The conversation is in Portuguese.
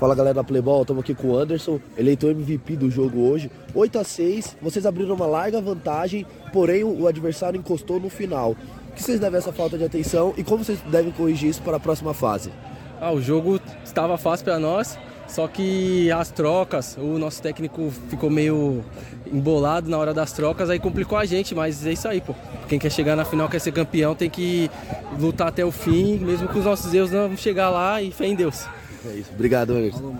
Fala galera da Playball, estamos aqui com o Anderson, eleitor MVP do jogo hoje. 8 a 6 vocês abriram uma larga vantagem, porém o adversário encostou no final. O que vocês devem a essa falta de atenção e como vocês devem corrigir isso para a próxima fase? Ah, o jogo estava fácil para nós, só que as trocas, o nosso técnico ficou meio embolado na hora das trocas, aí complicou a gente, mas é isso aí, pô. Quem quer chegar na final, quer ser campeão, tem que lutar até o fim, mesmo que os nossos erros não chegar lá e fé em Deus. É isso. Obrigado, Anderson.